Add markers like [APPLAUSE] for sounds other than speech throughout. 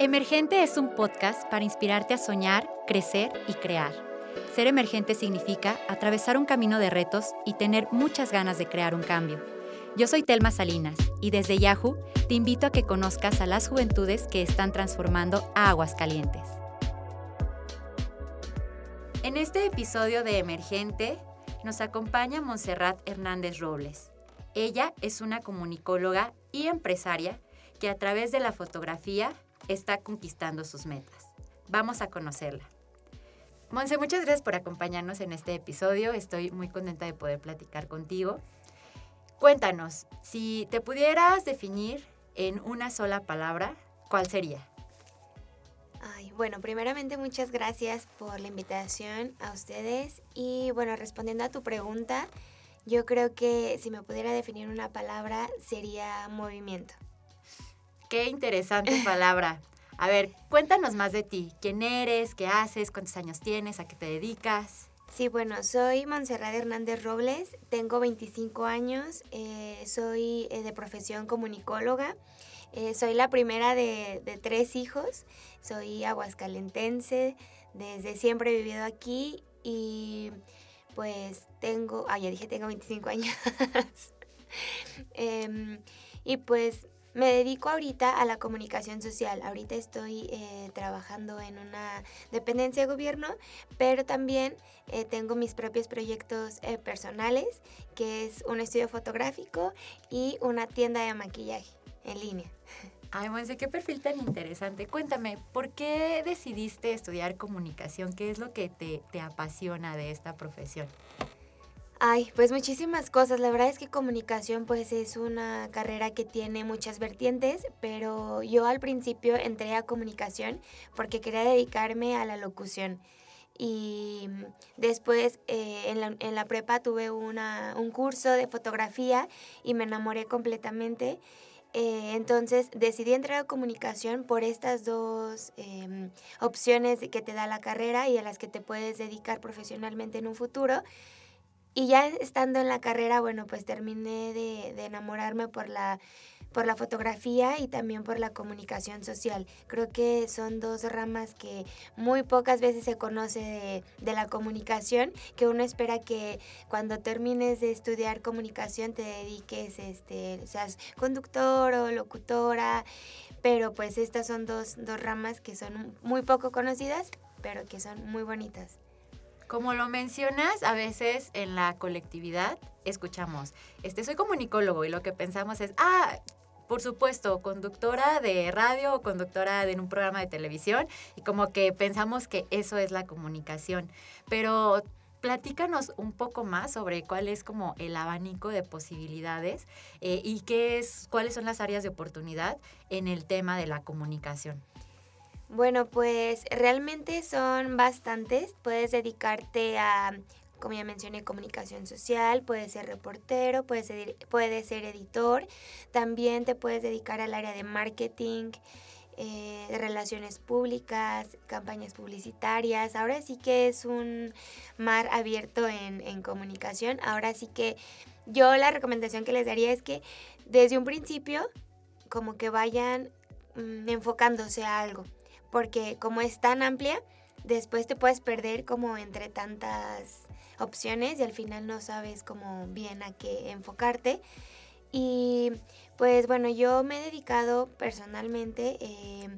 Emergente es un podcast para inspirarte a soñar, crecer y crear. Ser emergente significa atravesar un camino de retos y tener muchas ganas de crear un cambio. Yo soy Telma Salinas y desde Yahoo te invito a que conozcas a las juventudes que están transformando a Aguascalientes. En este episodio de Emergente nos acompaña Montserrat Hernández Robles. Ella es una comunicóloga y empresaria que a través de la fotografía está conquistando sus metas. Vamos a conocerla. Monse, muchas gracias por acompañarnos en este episodio. Estoy muy contenta de poder platicar contigo. Cuéntanos, si te pudieras definir en una sola palabra, ¿cuál sería? Bueno, primeramente muchas gracias por la invitación a ustedes y bueno, respondiendo a tu pregunta, yo creo que si me pudiera definir una palabra sería movimiento. Qué interesante palabra. A ver, cuéntanos más de ti. ¿Quién eres? ¿Qué haces? ¿Cuántos años tienes? ¿A qué te dedicas? Sí, bueno, soy Montserrat Hernández Robles, tengo 25 años, eh, soy eh, de profesión comunicóloga, eh, soy la primera de, de, tres hijos, soy aguascalentense, desde siempre he vivido aquí y pues tengo, ah, ya dije, tengo 25 años. [LAUGHS] eh, y pues me dedico ahorita a la comunicación social. Ahorita estoy eh, trabajando en una dependencia de gobierno, pero también eh, tengo mis propios proyectos personales, que es un estudio fotográfico y una tienda de maquillaje en línea. Ay, Monse, qué perfil tan interesante. Cuéntame, ¿por qué decidiste estudiar comunicación? ¿Qué es lo que te, te apasiona de esta profesión? Ay, pues muchísimas cosas. La verdad es que comunicación pues es una carrera que tiene muchas vertientes, pero yo al principio entré a comunicación porque quería dedicarme a la locución. Y después eh, en, la, en, la, prepa tuve una, un curso de fotografía y me enamoré completamente. Eh, entonces decidí entrar a comunicación por estas dos eh, opciones que te da la carrera y a las que te puedes dedicar profesionalmente en un futuro. Y ya estando en la carrera, bueno, pues terminé de, enamorarme por la, por la fotografía y también por la comunicación social. Creo que son dos ramas que muy pocas veces se conoce de, de la comunicación, que uno espera que cuando termines de estudiar comunicación te dediques, este, seas conductor o locutora, pero pues estas son dos, dos ramas que son muy poco conocidas, pero que son muy bonitas. Como lo mencionas, a veces en la colectividad escuchamos, este soy comunicólogo y lo que pensamos es, ah, por supuesto, conductora de radio o conductora de un programa de televisión y como que pensamos que eso es la comunicación. Pero platícanos un poco más sobre cuál es como el abanico de posibilidades eh, y qué es, cuáles son las áreas de oportunidad en el tema de la comunicación. Bueno, pues realmente son bastantes. Puedes dedicarte a, como ya mencioné, comunicación social, puedes ser reportero, puedes ser, puedes ser editor, también te puedes dedicar al área de marketing, eh, relaciones públicas, campañas publicitarias. Ahora sí que es un mar abierto en, en comunicación. Ahora sí que yo la recomendación que les daría es que desde un principio como que vayan mmm, enfocándose a algo porque como es tan amplia, después te puedes perder como entre tantas opciones y al final no sabes como bien a qué enfocarte. Y pues bueno, yo me he dedicado personalmente eh,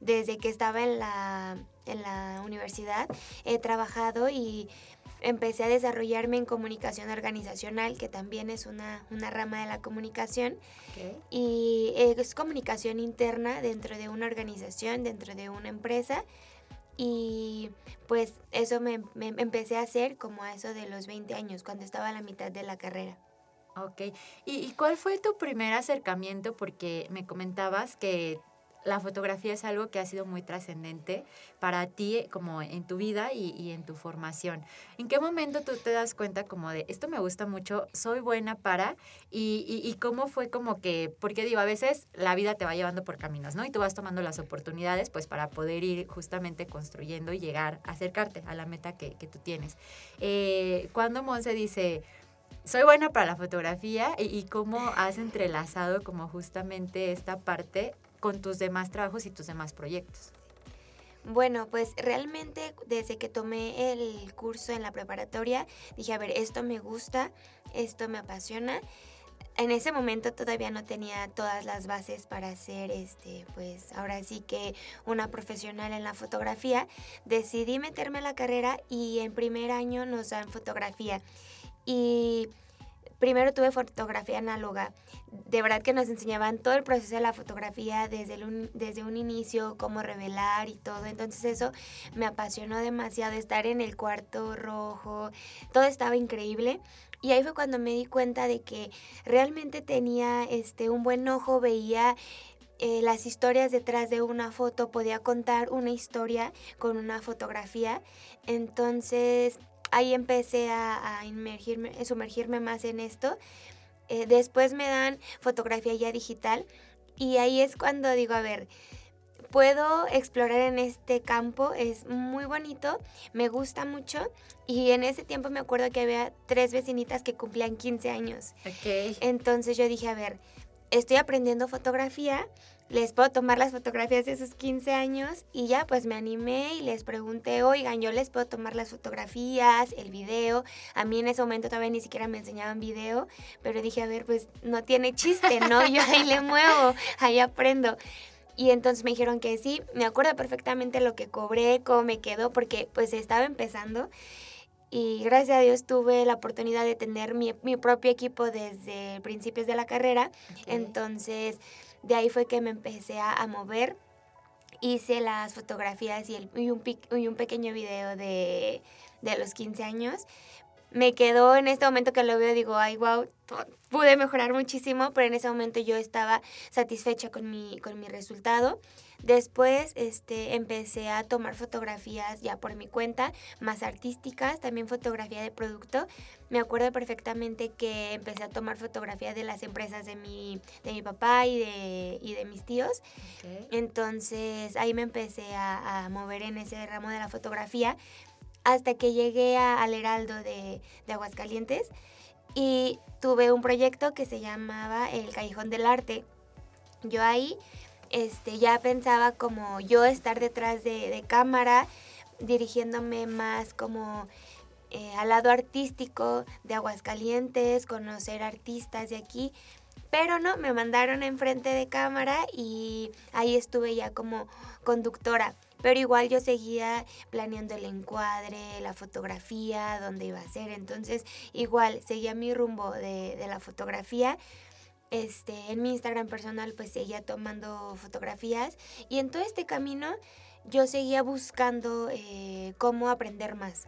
desde que estaba en la, en la universidad, he trabajado y empecé a desarrollarme en comunicación organizacional, que también es una, una rama de la comunicación. Okay. Y es comunicación interna dentro de una organización, dentro de una empresa. Y pues eso me, me empecé a hacer como a eso de los 20 años, cuando estaba a la mitad de la carrera. Ok. ¿Y, ¿Y, cuál fue tu primer acercamiento? Porque me comentabas que la fotografía es algo que ha sido muy trascendente para ti como en tu vida y, en tu formación. ¿En qué momento tú te das cuenta como de esto me gusta mucho, soy buena para y, y, y cómo fue como que, porque digo, a veces la vida te va llevando por caminos, ¿no? Y tú vas tomando las oportunidades pues para poder ir justamente construyendo y llegar, acercarte a la meta que, tú tienes. Eh, cuando Monse dice soy buena para la fotografía y cómo has entrelazado como justamente esta parte con tus demás trabajos y tus demás proyectos. Bueno, pues realmente desde que tomé el curso en la preparatoria, dije, a ver, esto me gusta, esto me apasiona. En ese momento todavía no tenía todas las bases para ser, este, pues ahora sí que una profesional en la fotografía. Decidí meterme a la carrera y en primer año nos dan fotografía. Y primero tuve fotografía análoga. De verdad que nos enseñaban todo el proceso de la fotografía desde, un, desde un inicio, cómo revelar y todo. Entonces eso me apasionó demasiado, estar en el cuarto rojo, todo estaba increíble. Y ahí fue cuando me di cuenta de que realmente tenía este, un buen ojo, veía eh, las historias detrás de una foto, podía contar una historia con una fotografía. Entonces ahí empecé a, a sumergirme más en esto. Eh, después me dan fotografía ya digital y ahí es cuando digo, a ver, puedo explorar en este campo, es muy bonito, me gusta mucho y en ese tiempo me acuerdo que había tres vecinitas que cumplían 15 años. Entonces yo dije, a ver, estoy aprendiendo fotografía, les puedo tomar las fotografías de esos 15 años y ya pues me animé y les pregunté, oigan, yo les puedo tomar las fotografías, el video. A mí en ese momento todavía ni siquiera me enseñaban video, pero dije, a ver, pues no tiene chiste, ¿no? [LAUGHS] Yo ahí le muevo, ahí aprendo. Y entonces me dijeron que sí, me acuerdo perfectamente lo que cobré, cómo me quedó, porque pues estaba empezando. Y gracias a Dios tuve la oportunidad de tener mi, mi propio equipo desde principios de la carrera. Entonces de ahí fue que me empecé a, mover. Hice las fotografías y, el, y, un, y un pequeño video de, de los 15 años me quedó en este momento que lo veo, digo, ay, wow, pude mejorar muchísimo, pero en ese momento yo estaba satisfecha con mi, con mi resultado. Después este, empecé a tomar fotografías ya por mi cuenta, más artísticas, también fotografía de producto. Me acuerdo perfectamente que empecé a tomar fotografías de las empresas de mi, de mi papá y de, y de mis tíos. Entonces ahí me empecé a, a mover en ese ramo de la fotografía hasta que llegué al Heraldo de, de Aguascalientes y tuve un proyecto que se llamaba El Callejón del Arte. Yo ahí este, ya pensaba como yo estar detrás de, cámara, dirigiéndome más como eh, al lado artístico de Aguascalientes, conocer artistas de aquí. Pero no, me mandaron enfrente de cámara y ahí estuve ya como conductora. Pero igual yo seguía planeando el encuadre, la fotografía, dónde iba a ser. Entonces, igual seguía mi rumbo de, de la fotografía este, en mi Instagram personal pues seguía tomando fotografías y en todo este camino yo seguía buscando eh, cómo aprender más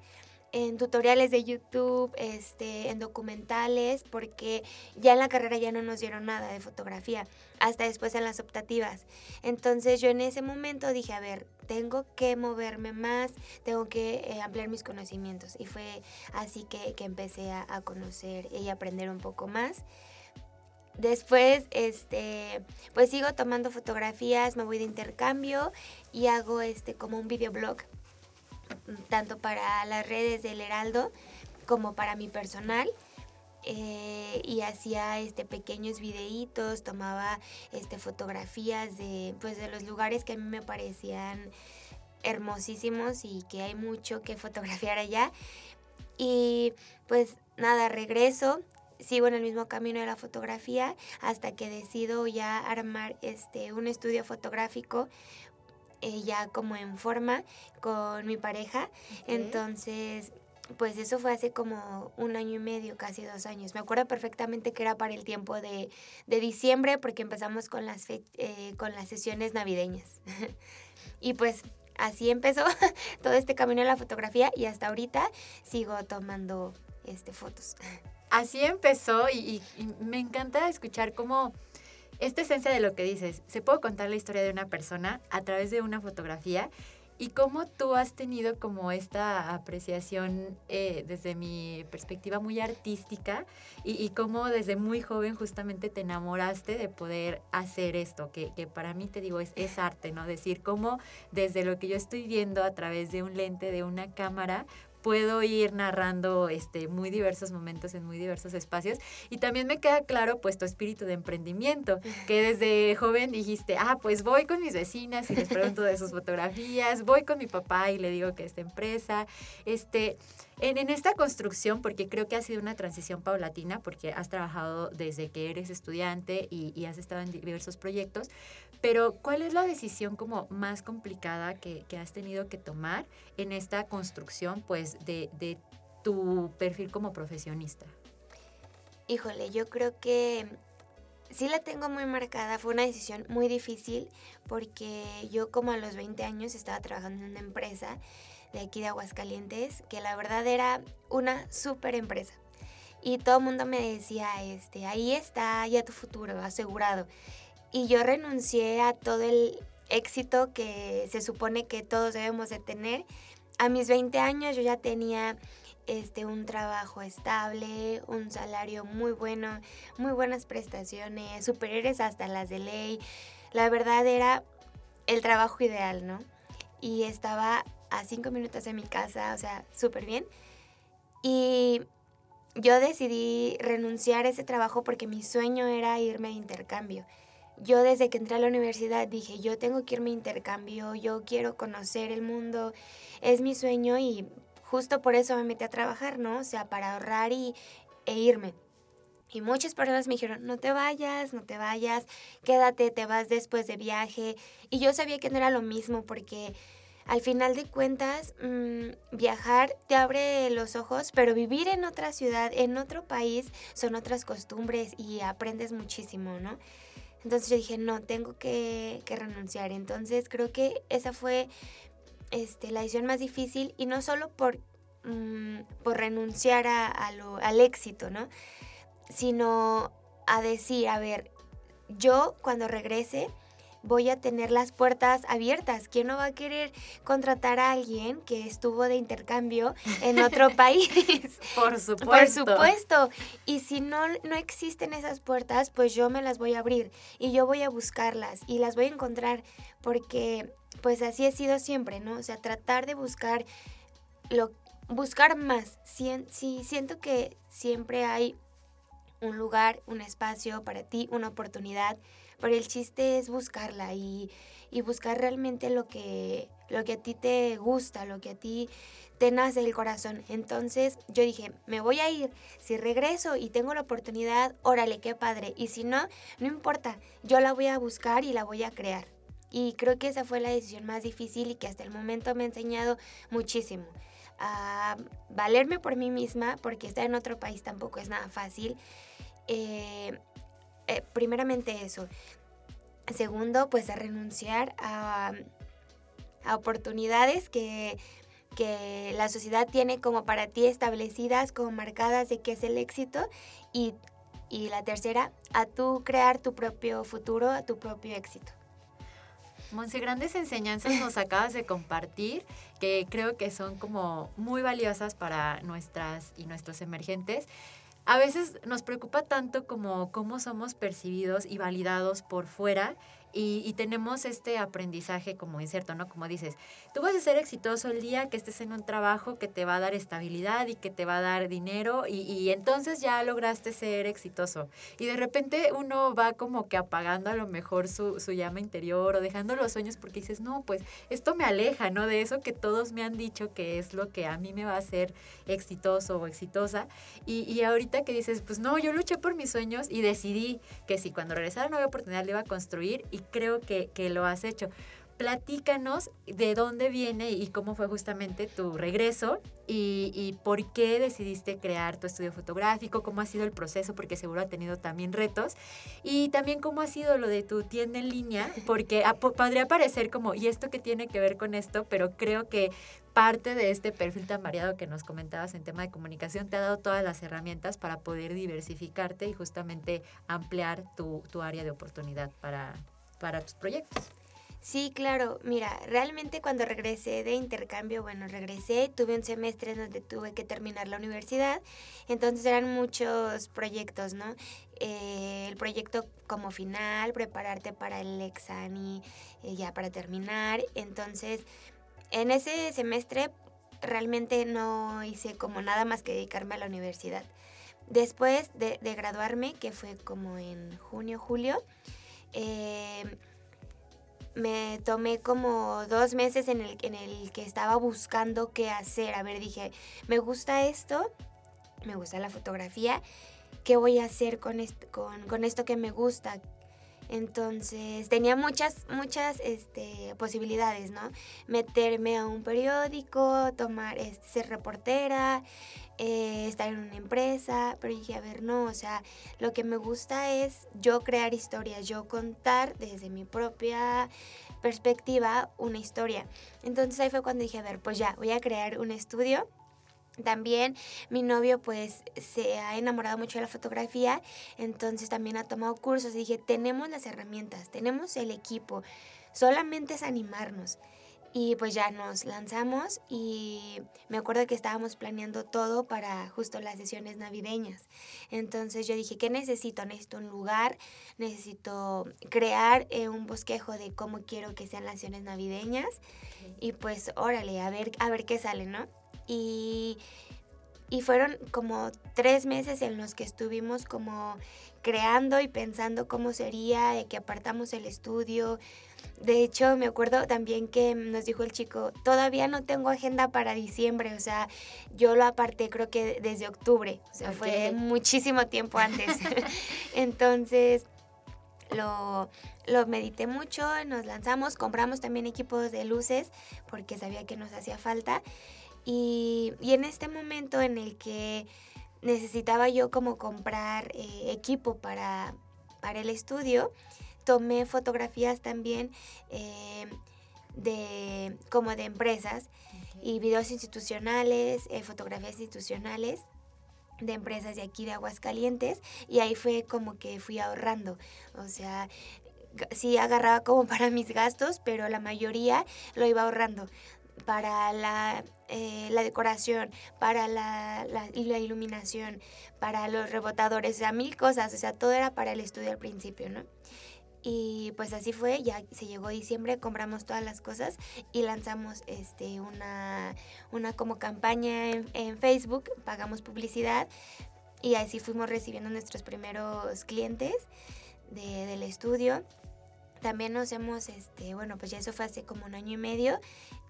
en tutoriales de YouTube, este, en documentales, porque ya en la carrera ya no nos dieron nada de fotografía, hasta después en las optativas. Entonces yo en ese momento dije, a ver, tengo que moverme más, tengo que eh, ampliar mis conocimientos. Y fue así que, empecé a, a conocer y aprender un poco más. Después, este, pues sigo tomando fotografías, me voy de intercambio y hago este como un videoblog, tanto para las redes del Heraldo como para mi personal. Eh, y hacía este pequeños videitos, tomaba este fotografías de pues de los lugares que a mí me parecían hermosísimos y que hay mucho que fotografiar allá. Y pues nada, regreso sigo en el mismo camino de la fotografía hasta que decido ya armar este un estudio fotográfico eh, ya como en forma con mi pareja. Entonces, pues eso fue hace como un año y medio, casi dos años. Me acuerdo perfectamente que era para el tiempo de, de diciembre porque empezamos con las, eh, con las sesiones navideñas. [LAUGHS] y pues así empezó [LAUGHS] todo este camino de la fotografía y hasta ahorita sigo tomando este, fotos. [LAUGHS] así empezó y, me encanta escuchar cómo esta esencia de lo que dices, se puede contar la historia de una persona a través de una fotografía y cómo tú has tenido como esta apreciación eh, desde mi perspectiva muy artística y, cómo desde muy joven justamente te enamoraste de poder hacer esto, que, para mí te digo es, es, arte, ¿no? Decir cómo desde lo que yo estoy viendo a través de un lente, de una cámara, puedo ir narrando este, muy diversos momentos en muy diversos espacios. Y también me queda claro pues tu espíritu de emprendimiento, que desde joven dijiste, ah, pues voy con mis vecinas y les pregunto de sus [LAUGHS] fotografías, voy con mi papá y le digo que esta empresa, este... En, en, esta construcción, porque creo que ha sido una transición paulatina, porque has trabajado desde que eres estudiante y, has estado en diversos proyectos, pero ¿cuál es la decisión como más complicada que, que has tenido que tomar en esta construcción pues de, de tu perfil como profesionista? Híjole, yo creo que sí la tengo muy marcada. Fue una decisión muy difícil porque yo como a los 20 años estaba trabajando en una empresa de aquí de Aguascalientes, que la verdad era una súper empresa. Y todo el mundo me decía, este, ahí está ya tu futuro asegurado. Y yo renuncié a todo el éxito que se supone que todos debemos de tener. A mis 20 años yo ya tenía este, un trabajo estable, un salario muy bueno, muy buenas prestaciones, superiores hasta las de ley. La verdad era el trabajo ideal, ¿no? Y estaba a cinco minutos de mi casa, o sea, súper bien. Y yo decidí renunciar a ese trabajo porque mi sueño era irme a intercambio. Yo desde que entré a la universidad dije, yo tengo que irme a intercambio, yo quiero conocer el mundo, es mi sueño y justo por eso me metí a trabajar, ¿no? O sea, para ahorrar y, e irme. Y muchas personas me dijeron, no te vayas, no te vayas, quédate, te vas después de viaje. Y yo sabía que no era lo mismo porque al final de cuentas, mmm, viajar te abre los ojos, pero vivir en otra ciudad, en otro país, son otras costumbres y aprendes muchísimo, ¿no? Entonces yo dije, no, tengo que, renunciar. Entonces creo que esa fue este, la decisión más difícil y no solo por, por renunciar a, al éxito, ¿no? Sino a decir, a ver, yo cuando regrese voy a tener las puertas abiertas. ¿Quién no va a querer contratar a alguien que estuvo de intercambio en otro [LAUGHS] país? Por supuesto. Por supuesto. Y si no, no existen esas puertas, pues yo me las voy a abrir y yo voy a buscarlas y las voy a encontrar porque pues así he sido siempre, ¿no? O sea, tratar de buscar lo buscar más. Sí, sí, siento que siempre hay un lugar, un espacio para ti, una oportunidad pero el chiste es buscarla y, y buscar realmente lo que, lo que a ti te gusta, lo que a ti te nace el corazón. Entonces yo dije, me voy a ir. Si regreso y tengo la oportunidad, órale, qué padre. Y si no, no importa, yo la voy a buscar y la voy a crear. Y creo que esa fue la decisión más difícil y que hasta el momento me ha enseñado muchísimo. A valerme por mí misma, porque estar en otro país tampoco es nada fácil. Eh, eh, primeramente eso. Segundo, pues a renunciar a, a oportunidades que, que la sociedad tiene como para ti establecidas, como marcadas de qué es el éxito. Y, y la tercera, a tú crear tu propio futuro, a tu propio éxito. Monse, grandes enseñanzas nos [LAUGHS] acabas de compartir que creo que son como muy valiosas para nuestras y nuestros emergentes a veces nos preocupa tanto como cómo somos percibidos y validados por fuera y, tenemos este aprendizaje como incierto, ¿no? Como dices, tú vas a ser exitoso el día que estés en un trabajo que te va a dar estabilidad y que te va a dar dinero y, y entonces ya lograste ser exitoso. Y de repente uno va como que apagando a lo mejor su, su llama interior o dejando los sueños porque dices, no, pues esto me aleja, ¿no? De eso que todos me han dicho que es lo que a mí me va a hacer exitoso o exitosa. Y, y ahorita que dices, pues no, yo luché por mis sueños y decidí que si cuando regresara no había oportunidad le iba a construir creo que, que lo has hecho. Platícanos de dónde viene y cómo fue justamente tu regreso y, y, por qué decidiste crear tu estudio fotográfico, cómo ha sido el proceso, porque seguro ha tenido también retos, y también cómo ha sido lo de tu tienda en línea, porque podría parecer como, ¿y esto qué tiene que ver con esto? Pero creo que parte de este perfil tan variado que nos comentabas en tema de comunicación te ha dado todas las herramientas para poder diversificarte y justamente ampliar tu, tu área de oportunidad para, para tus proyectos. Sí, claro. Mira, realmente cuando regresé de intercambio, bueno, regresé, tuve un semestre donde tuve que terminar la universidad, entonces eran muchos proyectos, ¿no? Eh, el proyecto como final, prepararte para el examen y eh, ya para terminar. Entonces, en ese semestre realmente no hice como nada más que dedicarme a la universidad. Después de, graduarme, que fue como en junio, julio, eh, me tomé como dos meses en el, que estaba buscando qué hacer. A ver, dije, me gusta esto, me gusta la fotografía, ¿qué voy a hacer con, con esto que me gusta? Entonces tenía muchas, muchas este, posibilidades, ¿no? Meterme a un periódico, tomar, este, ser reportera, eh, estar en una empresa, pero dije, a ver, no, o sea, lo que me gusta es yo crear historias, yo contar desde mi propia perspectiva una historia. Entonces ahí fue cuando dije, a ver, pues ya, voy a crear un estudio también mi novio pues se ha enamorado mucho de la fotografía, entonces también ha tomado cursos. dije, tenemos las herramientas, tenemos el equipo, solamente es animarnos. Y pues ya nos lanzamos y me acuerdo que estábamos planeando todo para justo las sesiones navideñas. Entonces yo dije, ¿qué necesito? Necesito un lugar, necesito crear eh, un bosquejo de cómo quiero que sean las sesiones navideñas. Y pues órale, a ver, a ver qué sale, ¿no? Y, fueron como tres meses en los que estuvimos como creando y pensando cómo sería, de que apartamos el estudio. De hecho, me acuerdo también que nos dijo el chico, todavía no tengo agenda para diciembre, o sea, yo lo aparté creo que desde octubre, o sea, fue muchísimo tiempo antes. [LAUGHS] [LAUGHS] Entonces, lo, lo medité mucho, nos lanzamos, compramos también equipos de luces porque sabía que nos hacía falta. Y, en este momento en el que necesitaba yo como comprar eh, equipo para, para, el estudio, tomé fotografías también eh, de, como de empresas y videos institucionales, eh, fotografías institucionales de empresas de aquí de Aguascalientes y ahí fue como que fui ahorrando, o sea, sí agarraba como [LAUGHS] para mis gastos, pero la mayoría lo iba ahorrando para la, eh, la decoración, para la, la, la, iluminación, para los rebotadores, o sea, mil cosas, o sea, todo era para el estudio al principio, ¿no? Y pues así fue, ya se llegó diciembre, compramos todas las cosas y lanzamos este, una, una como campaña en, Facebook, pagamos publicidad y así fuimos recibiendo nuestros primeros clientes de, del estudio. También nos hemos, este, bueno, pues ya eso fue hace como un año y medio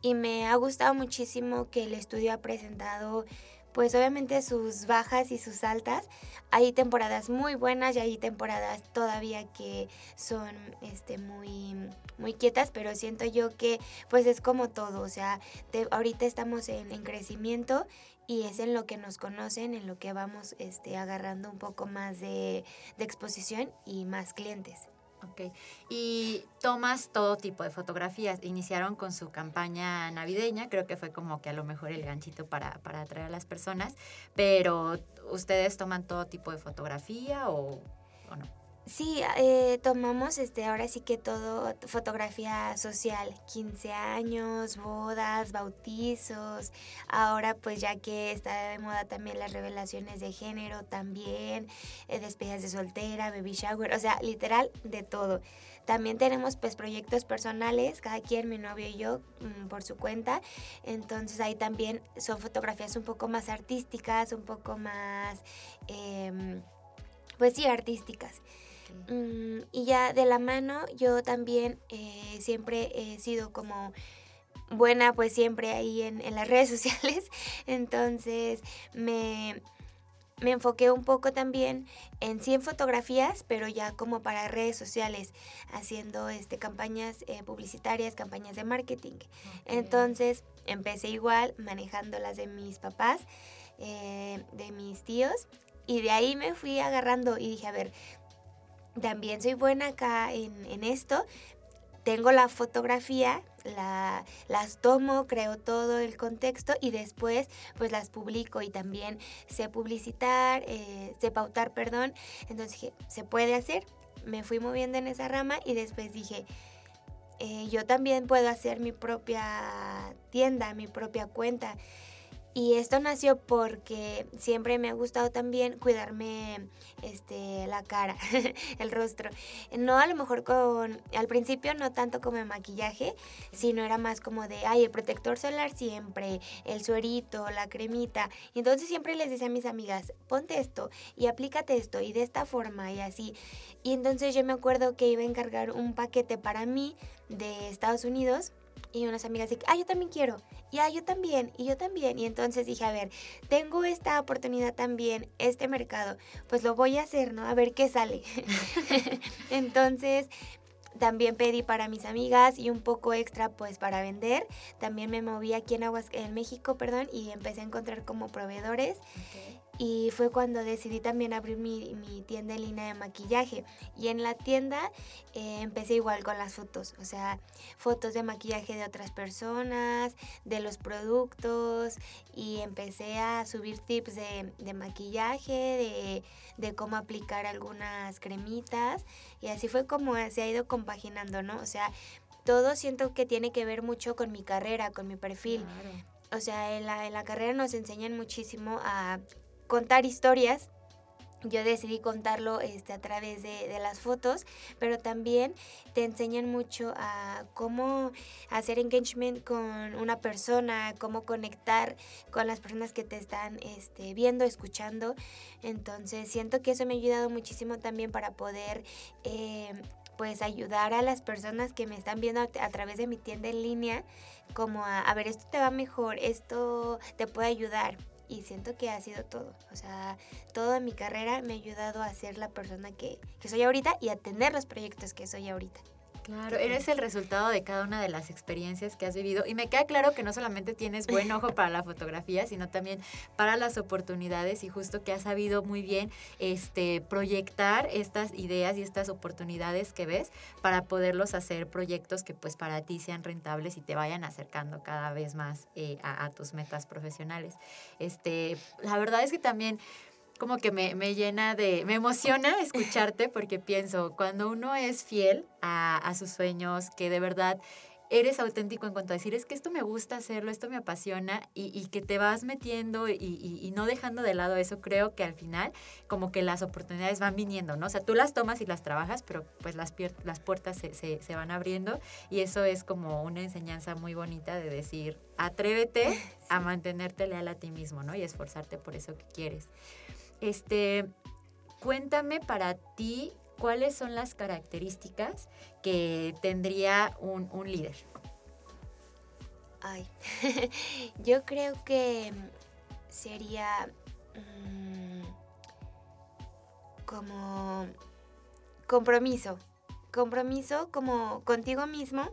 y me ha gustado muchísimo que el estudio ha presentado pues obviamente sus bajas y sus altas. Hay temporadas muy buenas y hay temporadas todavía que son este, muy, muy quietas, pero siento yo que pues es como todo, o sea, ahorita estamos en, en, crecimiento y es en lo que nos conocen, en lo que vamos este, agarrando un poco más de exposición y más clientes. Ok. Y tomas todo tipo de fotografías. Iniciaron con su campaña navideña, creo que fue como que a lo mejor el ganchito para, para atraer a las personas, pero ¿ustedes toman todo tipo de fotografía o, o no? Sí, eh, tomamos este, ahora sí que todo, fotografía social, 15 años, bodas, bautizos, ahora pues ya que está de moda también las revelaciones de género también, eh, despedidas de soltera, baby shower, o sea, literal de todo. También tenemos pues proyectos personales, cada quien, mi novio y yo, mm, por su cuenta. Entonces ahí también son fotografías un poco más artísticas, un poco más, em, pues sí, artísticas. Mm, y ya de la mano yo también eh, siempre he sido como buena pues siempre ahí en, las [LAUGHS] redes sociales. Entonces me, me enfoqué un poco también en 100 fotografías, pero ya como para redes sociales, haciendo este, campañas eh, publicitarias, campañas de marketing. Entonces empecé igual manejando las de mis papás, eh, de mis tíos, y de ahí me fui agarrando y dije, a ver, también soy buena acá en, esto. Tengo la fotografía, la, las tomo, creo todo el contexto y después pues las publico y también sé publicitar, eh, sé pautar, perdón. Entonces dije, se puede hacer. Me fui moviendo en esa rama y después dije, eh, yo también puedo hacer mi propia tienda, mi propia cuenta. Y esto nació porque siempre me ha gustado también cuidarme este, la cara, [LAUGHS] el rostro. No a lo mejor con, al principio no tanto como el maquillaje, sino era más como de, ay, el protector solar siempre, el suerito, la cremita. Y entonces siempre les decía a mis amigas, ponte esto y aplícate esto y de esta forma y así. Y entonces yo me acuerdo que iba a encargar un paquete para mí de Estados Unidos y unas amigas dicen, ah, yo también quiero, y ah, yo también, y yo también. Y entonces dije, a ver, tengo esta oportunidad también, este mercado, pues lo voy a hacer, ¿no? A ver qué sale. [LAUGHS] entonces también pedí para mis amigas y un poco extra pues para vender. También me moví aquí en Aguas en México, perdón, y empecé a encontrar como proveedores. Y fue cuando decidí también abrir mi, tienda en línea de maquillaje. Y en la tienda eh, empecé igual con las fotos, o sea, fotos de maquillaje de otras personas, de los productos. Y empecé a subir tips de, maquillaje, de, de, cómo aplicar algunas cremitas. Y así fue como se ha ido compaginando, ¿no? O sea, todo siento que tiene que ver mucho con mi carrera, con mi perfil. O sea, en la, en la carrera nos enseñan muchísimo a contar historias. Yo decidí contarlo este, a través de, de, las fotos, pero también te enseñan mucho a cómo hacer engagement con una persona, cómo conectar con las personas que te están este, viendo, escuchando. Entonces siento que eso me ha ayudado muchísimo también para poder eh, pues ayudar a las personas que me están viendo a, través de mi tienda en línea, como a, a ver, esto te va mejor, esto te puede ayudar y siento que ha sido todo. O sea, toda mi carrera me ha ayudado a ser la persona que, que soy ahorita y a tener los proyectos que soy ahorita. Claro, eres el resultado de cada una de las experiencias que has vivido y me queda claro que no solamente tienes buen ojo para la fotografía, sino también para las oportunidades y justo que has sabido muy bien este proyectar estas ideas y estas oportunidades que ves para poderlos hacer proyectos que pues para ti sean rentables y te vayan acercando cada vez más eh, a, a tus metas profesionales. Este, la verdad es que también como que me, me, llena de, me emociona escucharte porque pienso, cuando uno es fiel a, a, sus sueños, que de verdad eres auténtico en cuanto a decir, es que esto me gusta hacerlo, esto me apasiona y, y que te vas metiendo y, y, y, no dejando de lado eso, creo que al final como que las oportunidades van viniendo, ¿no? O sea, tú las tomas y las trabajas, pero pues las, las puertas se, se, se van abriendo y eso es como una enseñanza muy bonita de decir, atrévete [LAUGHS] a mantenerte leal a ti mismo, ¿no? Y esforzarte por eso que quieres. Este, cuéntame para ti cuáles son las características que tendría un, un líder. Ay, [LAUGHS] yo creo que sería mmm, como compromiso, compromiso como contigo mismo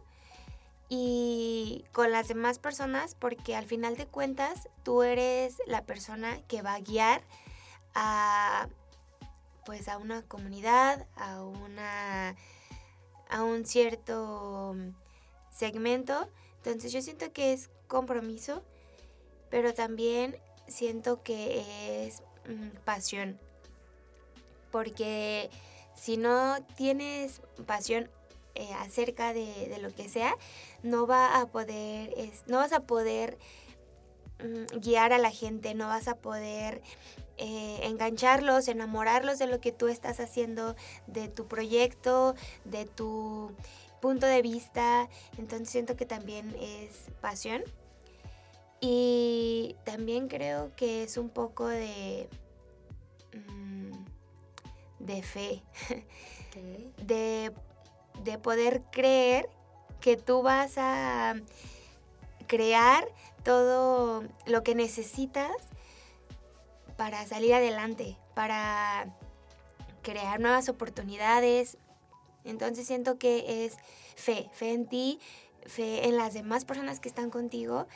y con las demás personas porque al final de cuentas tú eres la persona que va a guiar a pues a una comunidad, a una a un cierto segmento. Entonces yo siento que es compromiso, pero también siento que es mm, pasión. Porque si no tienes pasión eh, acerca de, lo que sea, no va a poder, no vas a poder mm, guiar a la gente, no vas a poder eh, engancharlos, enamorarlos de lo que tú estás haciendo, de tu proyecto, de tu punto de vista. Entonces siento que también es pasión. Y también creo que es un poco de, mm, de fe, [LAUGHS] de, de poder creer que tú vas a crear todo lo que necesitas para salir adelante, para crear nuevas oportunidades. Entonces siento que es fe, fe en ti, fe en las demás personas que están contigo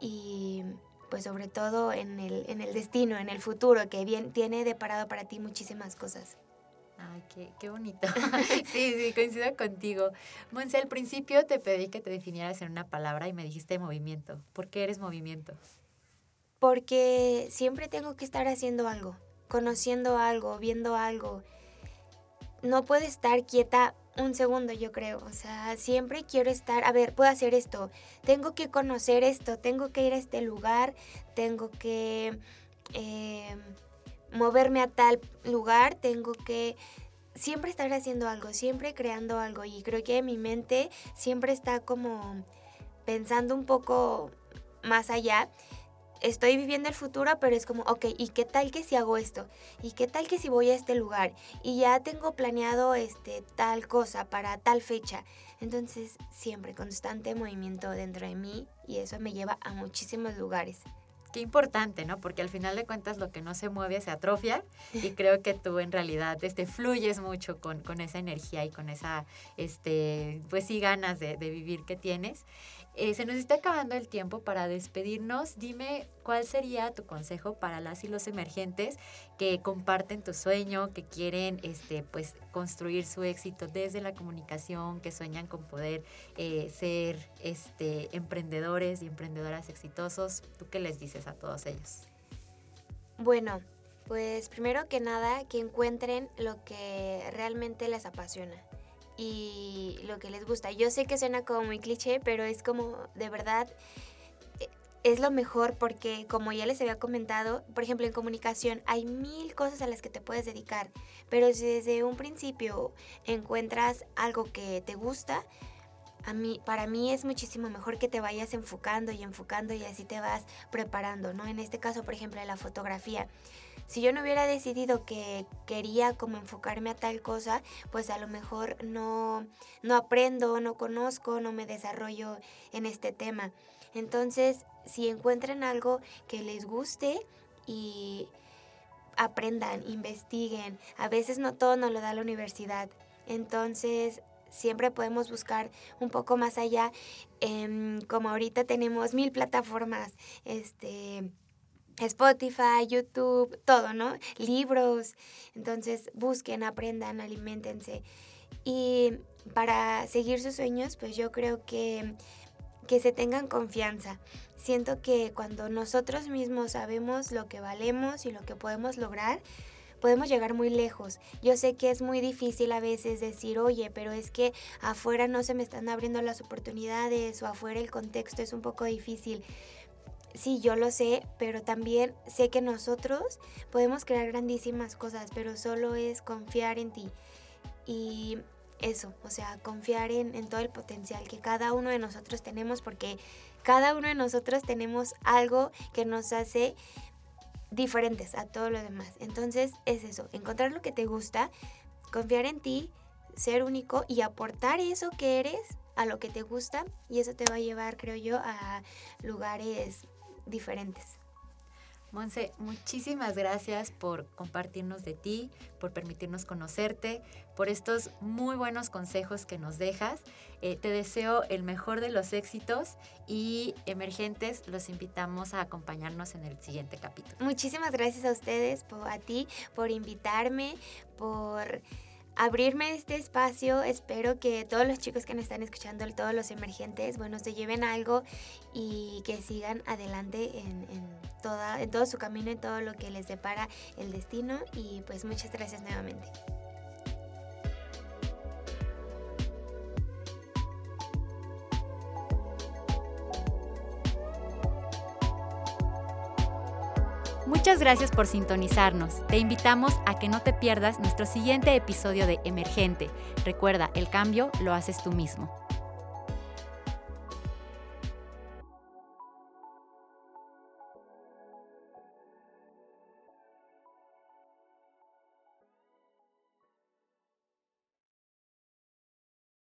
y pues sobre todo en el, en el destino, en el futuro, que bien tiene deparado para ti muchísimas cosas. Ay, qué, qué bonito. [LAUGHS] sí, sí, coincido contigo. Monse, al principio te pedí que te definieras en una palabra y me dijiste movimiento. ¿Por qué eres movimiento? Porque siempre tengo que estar haciendo algo, conociendo algo, viendo algo. No puedo estar quieta un segundo, yo creo. O sea, siempre quiero estar, a ver, puedo hacer esto, tengo que conocer esto, tengo que ir a este lugar, tengo que eh, moverme a tal lugar, tengo que siempre estar haciendo algo, siempre creando algo. Y creo que mi mente siempre está como pensando un poco más allá estoy viviendo el futuro, pero es como, ok, ¿y qué tal que si hago esto? ¿Y qué tal que si voy a este lugar? Y ya tengo planeado este, tal cosa para tal fecha. Entonces, siempre constante movimiento dentro de mí y eso me lleva a muchísimos lugares. Qué importante, ¿no? Porque al final de cuentas lo que no se mueve se atrofia y [LAUGHS] creo que tú en realidad este, fluyes mucho con, con esa energía y con esa, este, pues sí, ganas de, de vivir que tienes. Eh, se nos está acabando el tiempo para despedirnos. Dime cuál sería tu consejo para las y los emergentes que comparten tu sueño, que quieren este, pues, construir su éxito desde la comunicación, que sueñan con poder eh, ser este, emprendedores y emprendedoras exitosos. ¿Tú qué les dices a todos ellos? Bueno, pues primero que nada, que encuentren lo que realmente les apasiona y lo que les gusta. Yo sé que suena como muy cliché, pero es como de verdad eh, es lo mejor porque como ya les había comentado, por ejemplo en comunicación hay mil cosas a las que te puedes dedicar, pero si desde un principio encuentras algo que te gusta, a mí, para mí es muchísimo mejor que te vayas enfocando y enfocando y así te vas preparando, ¿no? En este caso, por ejemplo, la fotografía si yo no hubiera decidido que quería como enfocarme a tal cosa, pues a lo mejor no, no aprendo, no conozco, no me desarrollo en este tema. Entonces, si encuentran algo que les guste y aprendan, investiguen, a veces no todo nos lo da la universidad. Entonces, siempre podemos buscar un poco más allá. Em, como ahorita tenemos mil plataformas, este Spotify, YouTube, todo, ¿no? Libros. Entonces busquen, aprendan, alimentense. Y para seguir sus sueños, pues yo creo que, que se tengan confianza. Siento que cuando nosotros mismos sabemos lo que valemos y lo que podemos lograr, podemos llegar muy lejos. Yo sé que es muy difícil a veces decir, oye, pero es que afuera no se me están abriendo las oportunidades o afuera el contexto es un poco difícil sí, yo lo sé, pero también sé que nosotros podemos crear grandísimas cosas, pero solo es confiar en ti. Y eso, o sea, confiar en, todo el potencial que cada uno de nosotros tenemos, porque cada uno de nosotros tenemos algo que nos hace diferentes a todo lo demás. Entonces es eso, encontrar lo que te gusta, confiar en ti, ser único y aportar eso que eres a lo que te gusta y eso te va a llevar, creo yo, a lugares diferentes. Monse, muchísimas gracias por compartirnos de ti, por permitirnos conocerte, por estos muy buenos consejos que nos dejas. Eh, te deseo el mejor de los éxitos y emergentes los invitamos a acompañarnos en el siguiente capítulo. Muchísimas gracias a ustedes, a ti, por invitarme, por abrirme este espacio. Espero que todos los chicos que nos están escuchando, todos los emergentes, bueno, se lleven algo y que sigan adelante en, en, toda, en todo su camino, en todo lo que les depara el destino. Y pues muchas gracias nuevamente. Muchas gracias por sintonizarnos. Te invitamos a que no te pierdas nuestro siguiente episodio de Emergente. Recuerda, el cambio lo haces tú mismo.